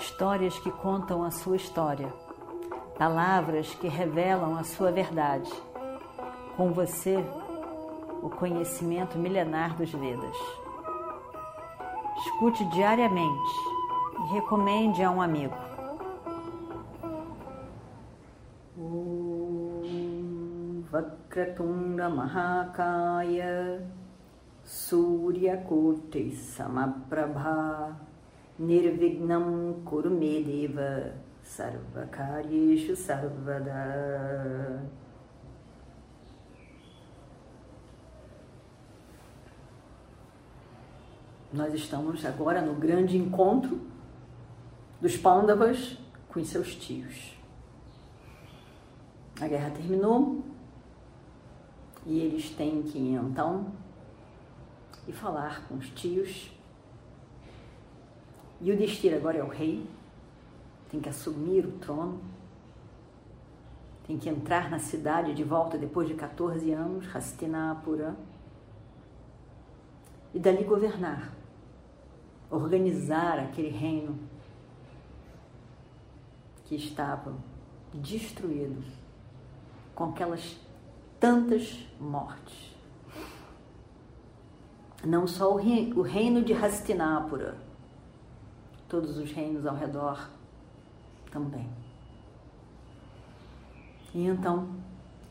histórias que contam a sua história, palavras que revelam a sua verdade. Com você, o conhecimento milenar dos Vedas. Escute diariamente e recomende a um amigo. Surya Koti Samaprabha Nirvignam Kurumedeva Sarvakaryeshu Sarvada Nós estamos agora no grande encontro dos Pandavas com seus tios. A guerra terminou e eles têm que então ir falar com os tios. E o Destira agora é o rei, tem que assumir o trono, tem que entrar na cidade de volta depois de 14 anos, Hastinapura, e dali governar. Organizar aquele reino que estava destruído com aquelas tantas mortes. Não só o reino de Hastinapura, todos os reinos ao redor também. E então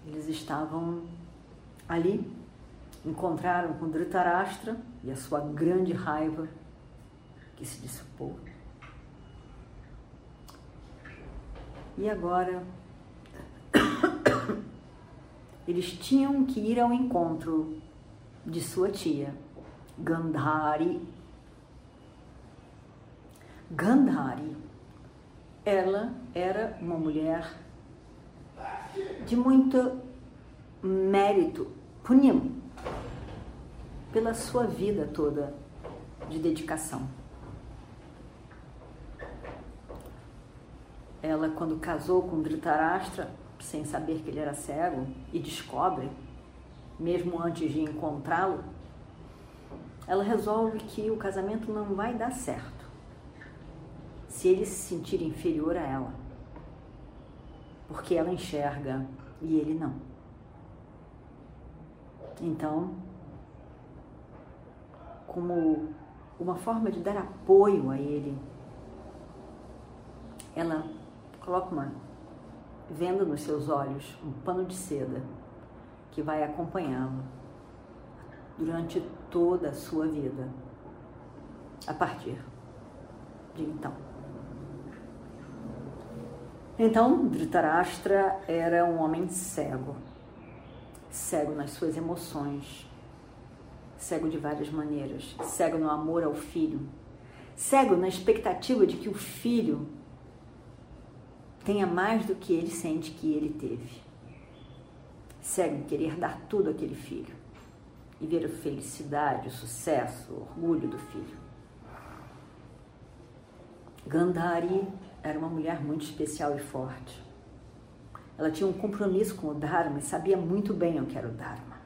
eles estavam ali, encontraram com Dhritarashtra e a sua grande raiva que se dissipou. E agora eles tinham que ir ao encontro de sua tia, Gandhari. Gandhari, ela era uma mulher de muito mérito, punyam, pela sua vida toda de dedicação. ela quando casou com Dhritarashtra, sem saber que ele era cego, e descobre, mesmo antes de encontrá-lo, ela resolve que o casamento não vai dar certo se ele se sentir inferior a ela, porque ela enxerga e ele não. Então, como uma forma de dar apoio a ele, ela Coloca uma venda nos seus olhos, um pano de seda que vai acompanhá-lo durante toda a sua vida, a partir de então. Então, Dhritarashtra era um homem cego, cego nas suas emoções, cego de várias maneiras, cego no amor ao filho, cego na expectativa de que o filho tenha mais do que ele sente que ele teve. Cego em querer dar tudo àquele filho e ver a felicidade, o sucesso, o orgulho do filho. Gandhari era uma mulher muito especial e forte. Ela tinha um compromisso com o Dharma e sabia muito bem o que era o Dharma.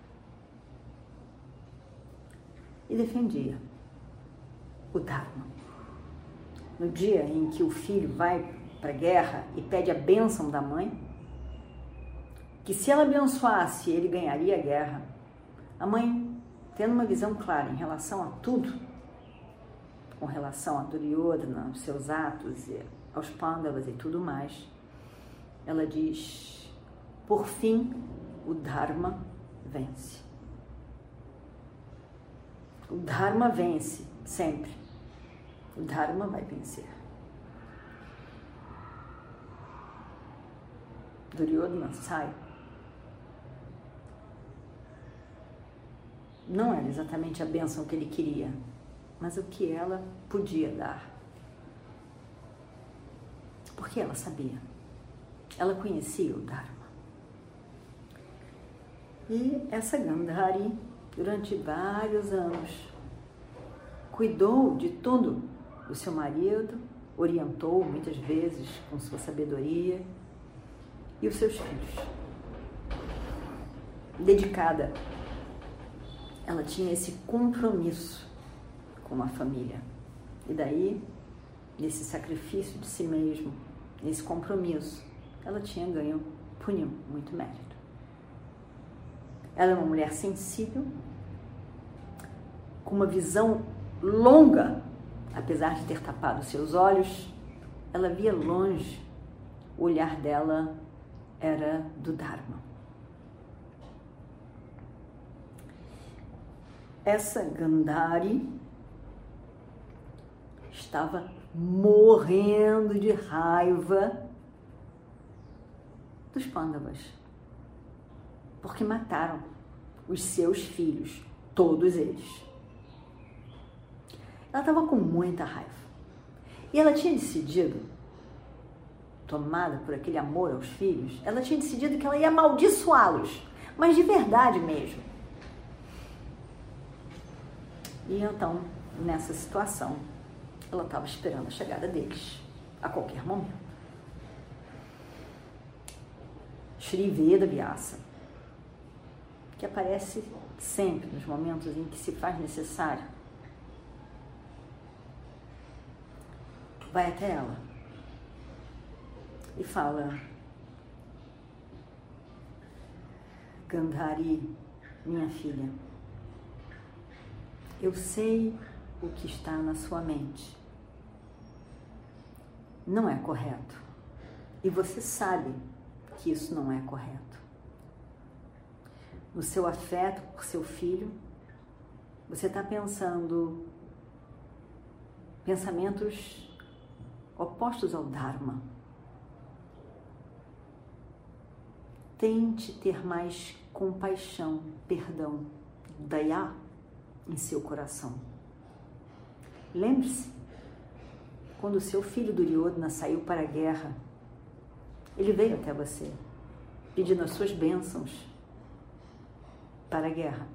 E defendia o Dharma. No dia em que o filho vai para a guerra e pede a bênção da mãe, que se ela abençoasse, ele ganharia a guerra. A mãe, tendo uma visão clara em relação a tudo, com relação a Duryodhana, aos seus atos, aos Pandavas e tudo mais, ela diz: por fim, o Dharma vence. O Dharma vence sempre. O Dharma vai vencer. Duryodhana sai. Não era exatamente a bênção que ele queria, mas o que ela podia dar. Porque ela sabia. Ela conhecia o Dharma. E essa Gandhari, durante vários anos, cuidou de tudo do seu marido, orientou muitas vezes com sua sabedoria e os seus filhos. Dedicada, ela tinha esse compromisso com a família. E daí nesse sacrifício de si mesmo, nesse compromisso, ela tinha ganho punho, muito mérito. Ela é uma mulher sensível, com uma visão longa, apesar de ter tapado seus olhos, ela via longe. O olhar dela era do Dharma. Essa Gandhari estava morrendo de raiva dos Pandavas, porque mataram os seus filhos, todos eles. Ela estava com muita raiva. E ela tinha decidido, tomada por aquele amor aos filhos, ela tinha decidido que ela ia amaldiçoá-los, mas de verdade mesmo. E então, nessa situação, ela estava esperando a chegada deles, a qualquer momento. Shri Veda Vyasa, que aparece sempre nos momentos em que se faz necessário vai até ela e fala: Gandhari, minha filha, eu sei o que está na sua mente. Não é correto. E você sabe que isso não é correto. No seu afeto por seu filho, você está pensando pensamentos opostos ao Dharma. Tente ter mais compaixão, perdão, daya em seu coração. Lembre-se, quando seu filho Duryodhana saiu para a guerra, ele veio até você, pedindo as suas bênçãos para a guerra,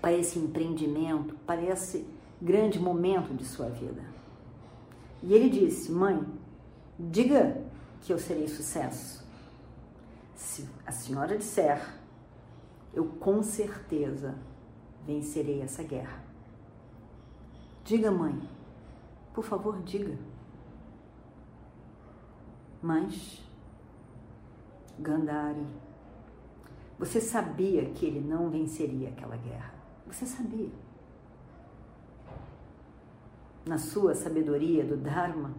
para esse empreendimento, para esse grande momento de sua vida. E ele disse: Mãe, diga que eu serei sucesso. Se a senhora disser, eu com certeza vencerei essa guerra. Diga, mãe, por favor, diga. Mas, Gandhari, você sabia que ele não venceria aquela guerra. Você sabia na sua sabedoria do Dharma,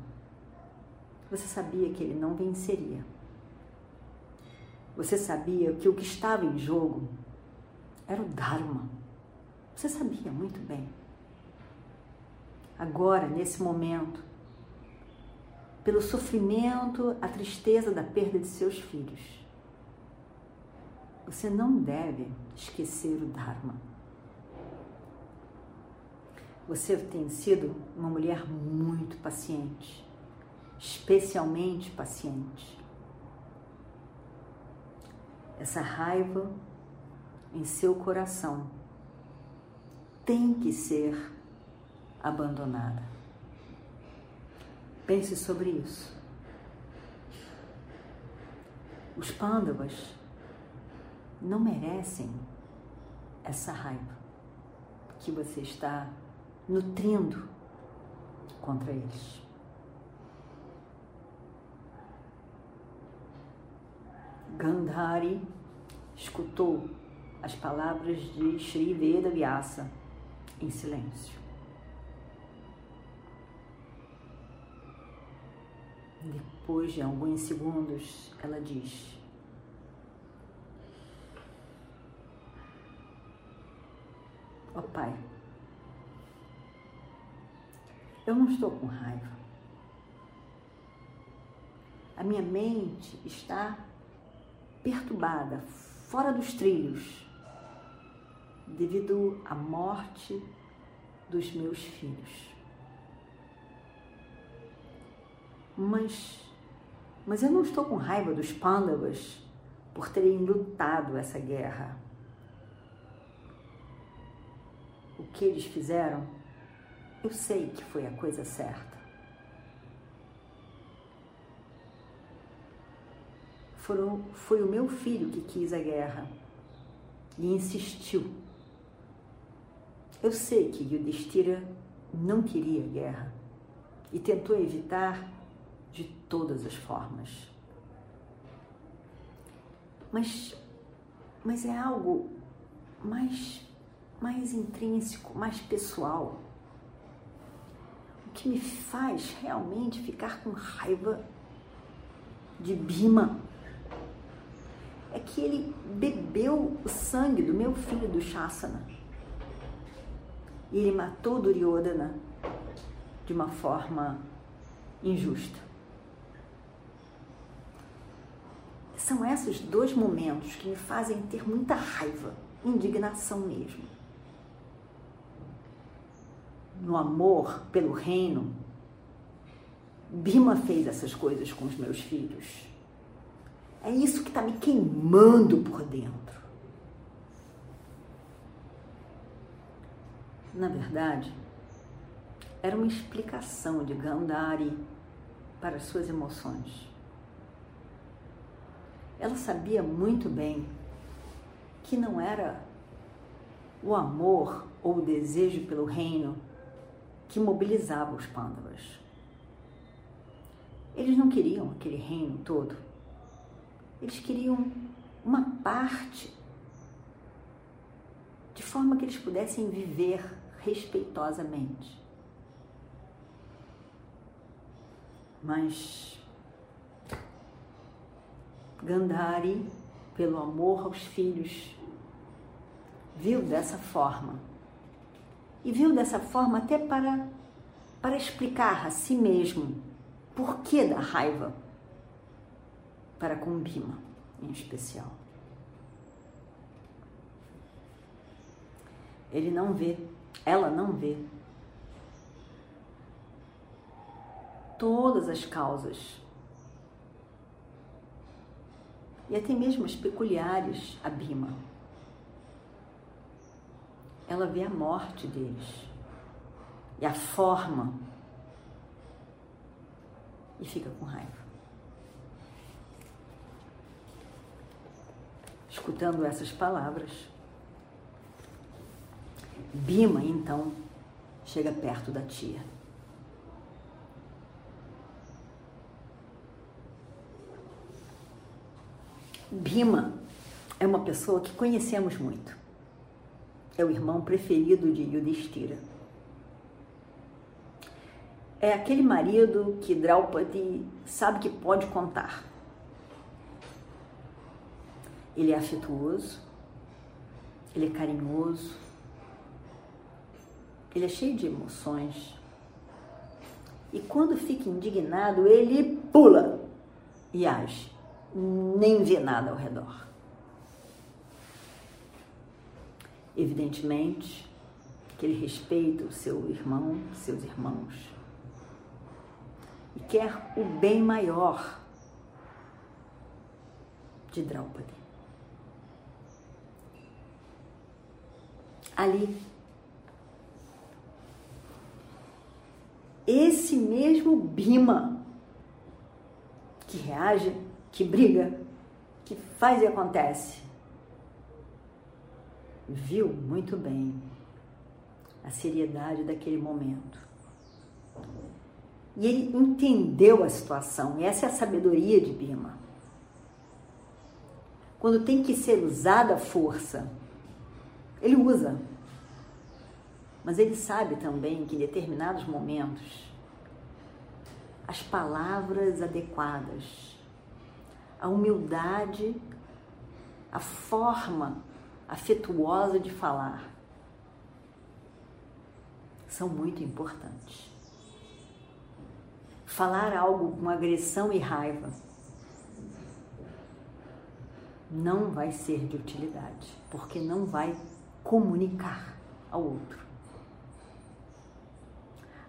você sabia que ele não venceria. Você sabia que o que estava em jogo era o Dharma. Você sabia muito bem. Agora, nesse momento, pelo sofrimento, a tristeza da perda de seus filhos, você não deve esquecer o Dharma. Você tem sido uma mulher muito paciente, especialmente paciente. Essa raiva em seu coração tem que ser abandonada. Pense sobre isso. Os pândavas não merecem essa raiva que você está nutrindo contra eles. Gandhari escutou as palavras de Sri Veda Vyasa em silêncio. Depois de alguns segundos, ela diz: Ó oh, Pai, eu não estou com raiva. A minha mente está perturbada, fora dos trilhos, devido à morte dos meus filhos. Mas, mas eu não estou com raiva dos pândavas por terem lutado essa guerra. O que eles fizeram eu sei que foi a coisa certa. Foram, foi o meu filho que quis a guerra e insistiu. Eu sei que Yudhishthira não queria guerra. e tentou evitar de todas as formas. Mas, mas é algo mais, mais intrínseco, mais pessoal. O que me faz realmente ficar com raiva de Bima é que ele bebeu o sangue do meu filho do Shasana. E ele matou Duryodhana de uma forma injusta. São esses dois momentos que me fazem ter muita raiva, indignação mesmo. No amor pelo reino, Bima fez essas coisas com os meus filhos. É isso que está me queimando por dentro. Na verdade, era uma explicação de Gandhari para as suas emoções. Ela sabia muito bem que não era o amor ou o desejo pelo reino que mobilizava os pândavas. Eles não queriam aquele reino todo. Eles queriam uma parte, de forma que eles pudessem viver respeitosamente. Mas Gandhari, pelo amor aos filhos, viu dessa forma. E viu dessa forma até para, para explicar a si mesmo por que da raiva para com Bima, em especial. Ele não vê, ela não vê todas as causas e até mesmo as peculiares a Bima. Ela vê a morte deles e a forma e fica com raiva. Escutando essas palavras, Bima então chega perto da tia. Bima é uma pessoa que conhecemos muito. É o irmão preferido de Yudhishthira. É aquele marido que Draupadi sabe que pode contar. Ele é afetuoso, ele é carinhoso, ele é cheio de emoções. E quando fica indignado, ele pula e age nem vê nada ao redor. Evidentemente que ele respeita o seu irmão, seus irmãos, e quer o bem maior de Draupadi. Ali, esse mesmo Bima que reage que briga, que faz e acontece. Viu muito bem a seriedade daquele momento. E ele entendeu a situação, e essa é a sabedoria de Bima. Quando tem que ser usada a força, ele usa. Mas ele sabe também que em determinados momentos as palavras adequadas a humildade, a forma afetuosa de falar são muito importantes. Falar algo com agressão e raiva não vai ser de utilidade, porque não vai comunicar ao outro.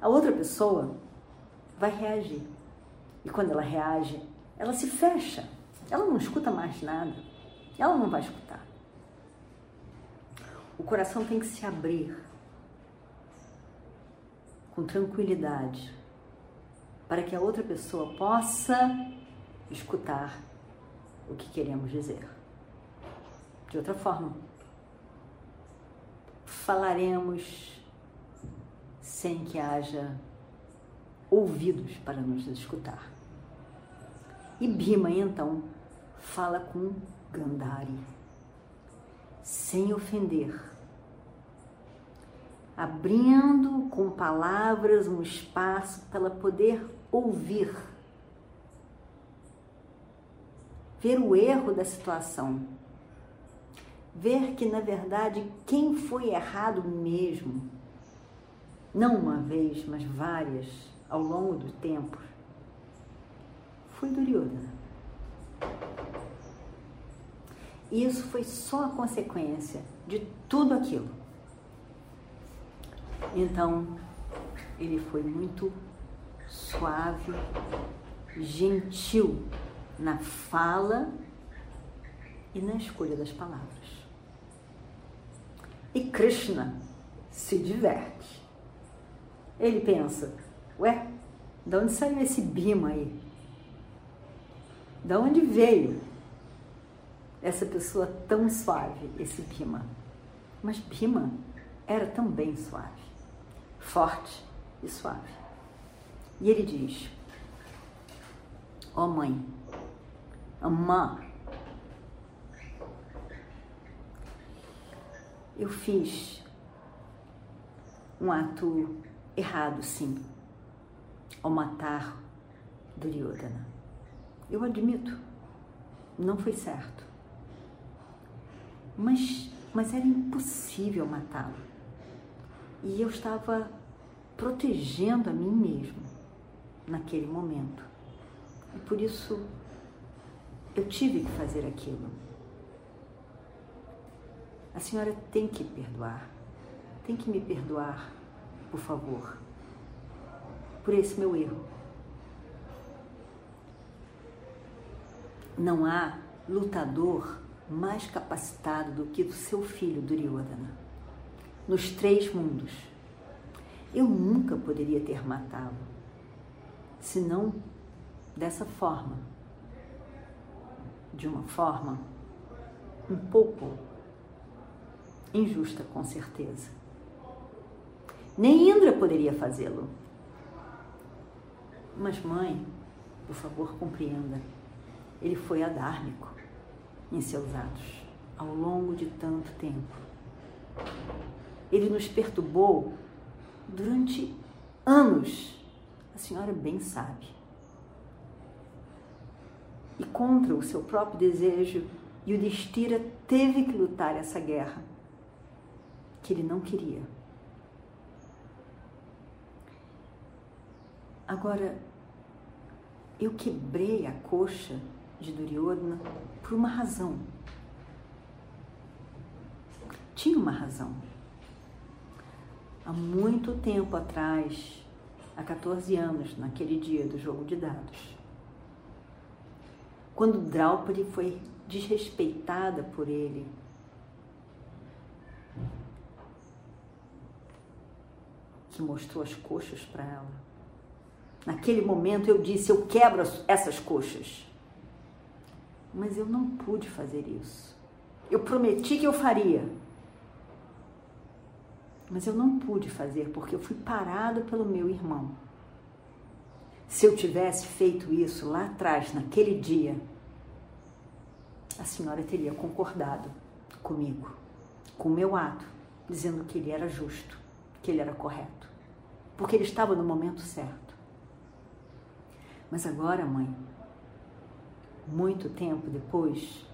A outra pessoa vai reagir. E quando ela reage, ela se fecha ela não escuta mais nada. Ela não vai escutar. O coração tem que se abrir com tranquilidade para que a outra pessoa possa escutar o que queremos dizer. De outra forma, falaremos sem que haja ouvidos para nos escutar. E Bhima então fala com Gandhari, sem ofender, abrindo com palavras um espaço para ela poder ouvir, ver o erro da situação, ver que na verdade quem foi errado mesmo, não uma vez, mas várias ao longo do tempo, foi Duryodhana. E isso foi só a consequência de tudo aquilo. Então, ele foi muito suave, gentil na fala e na escolha das palavras. E Krishna se diverte. Ele pensa: ué, de onde saiu esse Bima aí? De onde veio essa pessoa tão suave, esse Bima? Mas Bima era também suave, forte e suave. E ele diz: Ó oh mãe, Amã, eu fiz um ato errado, sim, ao matar Duryodhana. Eu admito, não foi certo. Mas, mas era impossível matá-lo. E eu estava protegendo a mim mesmo naquele momento. E por isso eu tive que fazer aquilo. A senhora tem que perdoar. Tem que me perdoar, por favor, por esse meu erro. Não há lutador mais capacitado do que o seu filho Duryodhana, nos três mundos. Eu nunca poderia ter matá-lo, senão dessa forma, de uma forma um pouco injusta, com certeza. Nem Indra poderia fazê-lo. Mas, mãe, por favor, compreenda ele foi adármico em seus atos ao longo de tanto tempo. Ele nos perturbou durante anos, a senhora bem sabe. E contra o seu próprio desejo, Yudhishthira teve que lutar essa guerra que ele não queria. Agora, eu quebrei a coxa de Duryodhana por uma razão. Tinha uma razão. Há muito tempo atrás, há 14 anos, naquele dia do jogo de dados, quando Draupadi foi desrespeitada por ele, que mostrou as coxas para ela. Naquele momento eu disse: Eu quebro essas coxas mas eu não pude fazer isso. Eu prometi que eu faria, mas eu não pude fazer porque eu fui parado pelo meu irmão. Se eu tivesse feito isso lá atrás, naquele dia, a senhora teria concordado comigo, com o meu ato, dizendo que ele era justo, que ele era correto, porque ele estava no momento certo. Mas agora, mãe, muito tempo depois,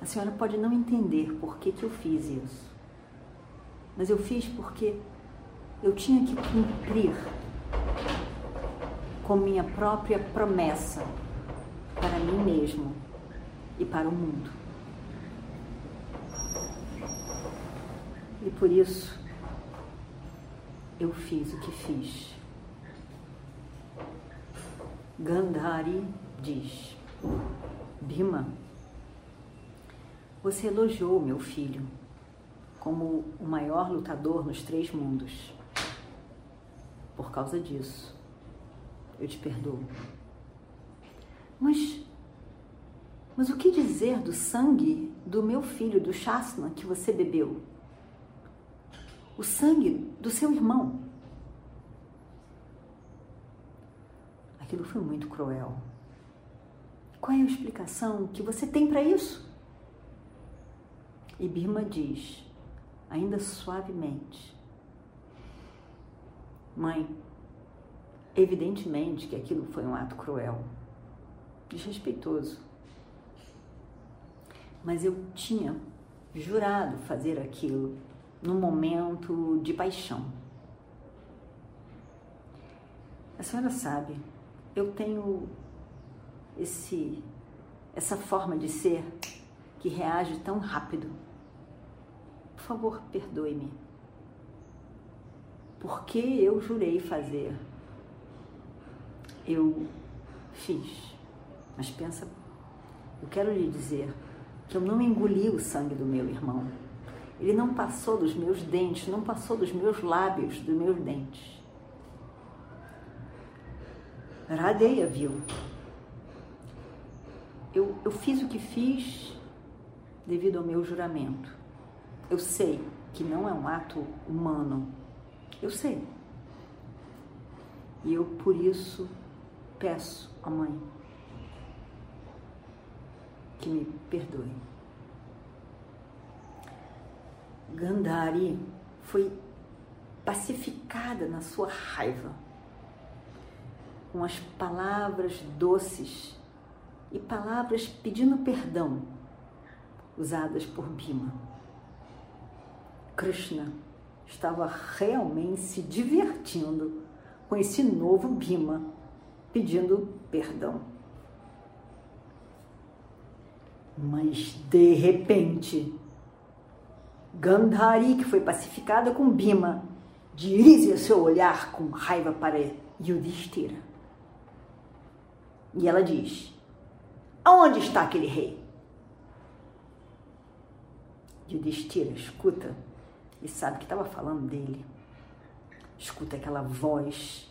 a senhora pode não entender por que, que eu fiz isso. Mas eu fiz porque eu tinha que cumprir com minha própria promessa para mim mesmo e para o mundo. E por isso eu fiz o que fiz. Gandhari diz. Bima, você elogiou meu filho como o maior lutador nos três mundos. Por causa disso, eu te perdoo. Mas, mas o que dizer do sangue do meu filho, do Shasna, que você bebeu? O sangue do seu irmão. Aquilo foi muito cruel. Qual é a explicação que você tem para isso? E Bima diz, ainda suavemente: Mãe, evidentemente que aquilo foi um ato cruel, desrespeitoso. Mas eu tinha jurado fazer aquilo num momento de paixão. A senhora sabe, eu tenho esse essa forma de ser que reage tão rápido. Por favor, perdoe-me. Porque eu jurei fazer. Eu fiz. Mas pensa, eu quero lhe dizer que eu não engoli o sangue do meu irmão. Ele não passou dos meus dentes, não passou dos meus lábios, dos meus dentes. Radeia viu. Eu, eu fiz o que fiz devido ao meu juramento. Eu sei que não é um ato humano. Eu sei. E eu, por isso, peço à mãe que me perdoe. Gandhari foi pacificada na sua raiva com as palavras doces e palavras pedindo perdão usadas por Bhima. Krishna estava realmente se divertindo com esse novo Bhima pedindo perdão. Mas de repente, Gandhari, que foi pacificada com Bhima, dirige seu olhar com raiva para Yudhishthira. E ela diz: Aonde está aquele rei? Yudhishthira escuta e sabe que estava falando dele. Escuta aquela voz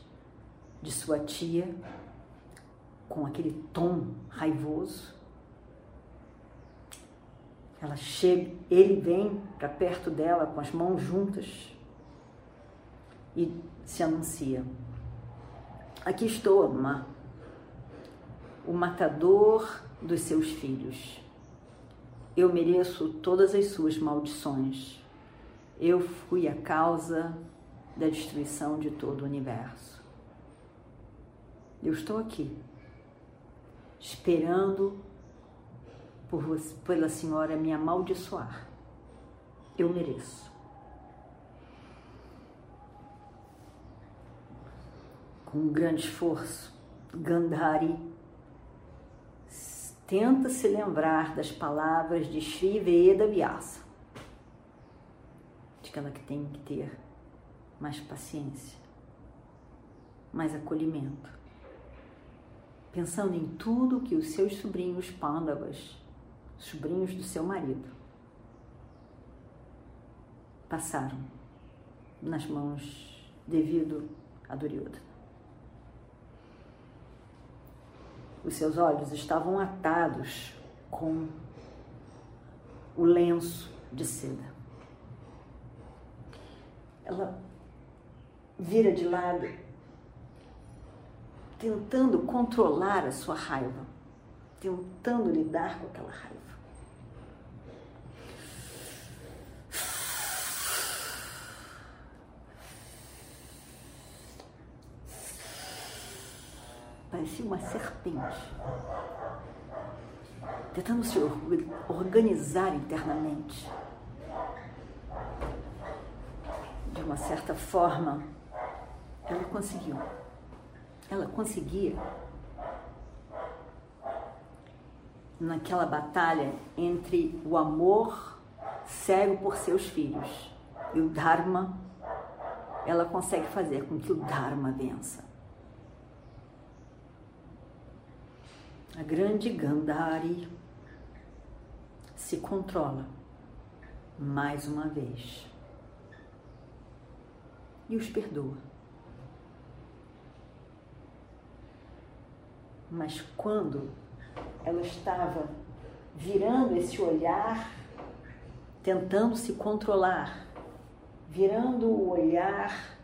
de sua tia com aquele tom raivoso. Ela chega, ele vem para perto dela com as mãos juntas e se anuncia. Aqui estou, Amar o matador dos seus filhos. Eu mereço todas as suas maldições. Eu fui a causa da destruição de todo o universo. Eu estou aqui, esperando por você, pela senhora me amaldiçoar. Eu mereço. Com um grande esforço, Gandhari tenta se lembrar das palavras de Sri Veda Vyasa, de que ela tem que ter mais paciência, mais acolhimento, pensando em tudo que os seus sobrinhos Pandavas, sobrinhos do seu marido, passaram nas mãos devido a Duryodhana. Os seus olhos estavam atados com o lenço de seda. Ela vira de lado, tentando controlar a sua raiva, tentando lidar com aquela raiva. Parecia uma serpente, tentando se organizar internamente. De uma certa forma, ela conseguiu. Ela conseguia, naquela batalha entre o amor cego por seus filhos e o Dharma, ela consegue fazer com que o Dharma vença. A grande Gandhari se controla mais uma vez e os perdoa. Mas quando ela estava virando esse olhar, tentando se controlar, virando o olhar,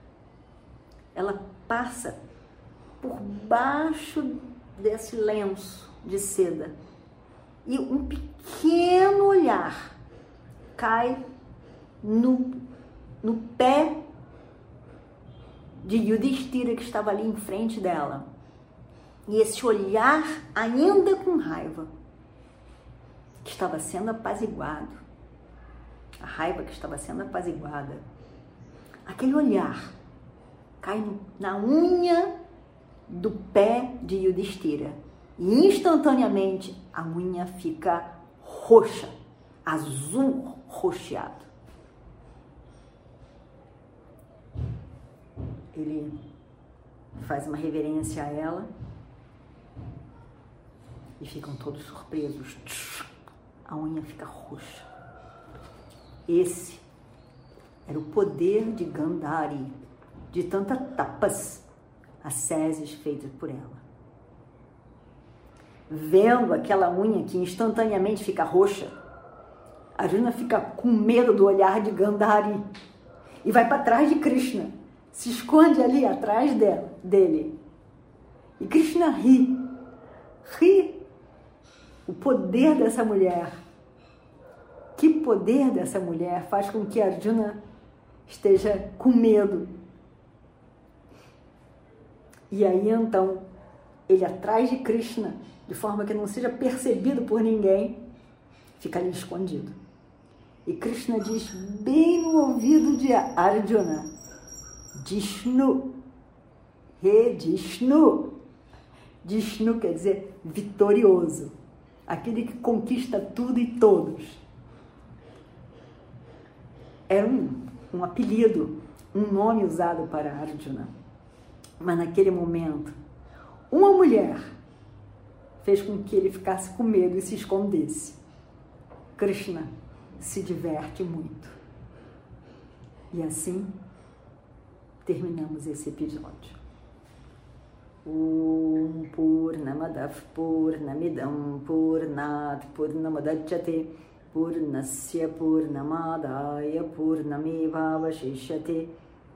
ela passa por baixo desse lenço de seda. E um pequeno olhar cai no, no pé de Yudhishthira que estava ali em frente dela. E esse olhar, ainda com raiva, que estava sendo apaziguado, a raiva que estava sendo apaziguada, aquele olhar cai na unha do pé de Yudhishthira e instantaneamente a unha fica roxa, azul roxeado. Ele faz uma reverência a ela e ficam todos surpresos. A unha fica roxa. Esse era o poder de Gandhari, de tantas tapas, asceses feitas por ela. Vendo aquela unha que instantaneamente fica roxa, Arjuna fica com medo do olhar de Gandhari e vai para trás de Krishna, se esconde ali atrás dele. E Krishna ri, ri o poder dessa mulher. Que poder dessa mulher faz com que Arjuna esteja com medo. E aí então, ele atrás de Krishna, de forma que não seja percebido por ninguém, fica ali escondido. E Krishna diz bem no ouvido de Arjuna: Dishnu, Re Dishnu. Dishnu quer dizer vitorioso aquele que conquista tudo e todos. Era um, um apelido, um nome usado para Arjuna. Mas naquele momento, uma mulher fez com que ele ficasse com medo e se escondesse. Krishna se diverte muito. E assim terminamos esse episódio. Om Purnamadav Purnamidam Purnat Purnamadachyate Purnasya Purnamadaya Purnamevavashishyate